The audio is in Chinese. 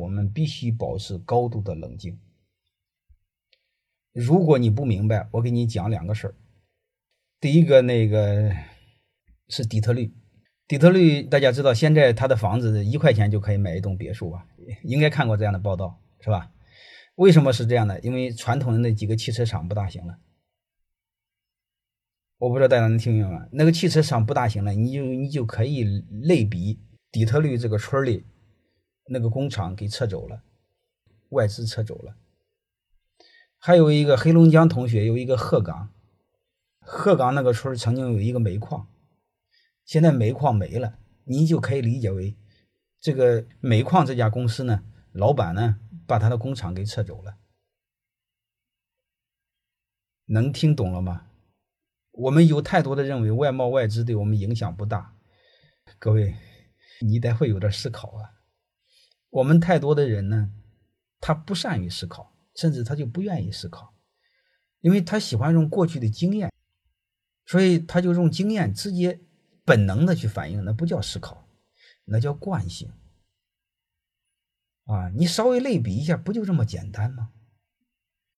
我们必须保持高度的冷静。如果你不明白，我给你讲两个事儿。第一个，那个是底特律。底特律大家知道，现在他的房子一块钱就可以买一栋别墅吧？应该看过这样的报道，是吧？为什么是这样的？因为传统的那几个汽车厂不大行了。我不知道大家能听明白吗？那个汽车厂不大行了，你就你就可以类比底特律这个村里，那个工厂给撤走了，外资撤走了。还有一个黑龙江同学有一个鹤岗，鹤岗那个村曾经有一个煤矿，现在煤矿没了，你就可以理解为这个煤矿这家公司呢，老板呢把他的工厂给撤走了。能听懂了吗？我们有太多的认为外贸外资对我们影响不大，各位，你得会有点思考啊。我们太多的人呢，他不善于思考，甚至他就不愿意思考，因为他喜欢用过去的经验，所以他就用经验直接本能的去反应，那不叫思考，那叫惯性。啊，你稍微类比一下，不就这么简单吗？